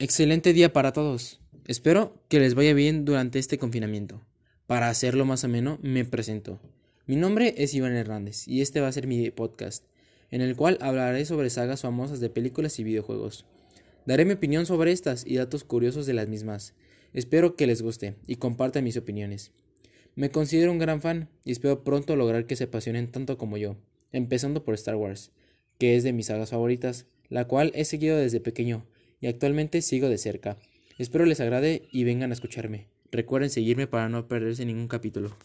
Excelente día para todos. Espero que les vaya bien durante este confinamiento. Para hacerlo más ameno, me presento. Mi nombre es Iván Hernández y este va a ser mi podcast, en el cual hablaré sobre sagas famosas de películas y videojuegos. Daré mi opinión sobre estas y datos curiosos de las mismas. Espero que les guste y compartan mis opiniones. Me considero un gran fan y espero pronto lograr que se apasionen tanto como yo, empezando por Star Wars, que es de mis sagas favoritas, la cual he seguido desde pequeño y actualmente sigo de cerca. Espero les agrade y vengan a escucharme. Recuerden seguirme para no perderse ningún capítulo.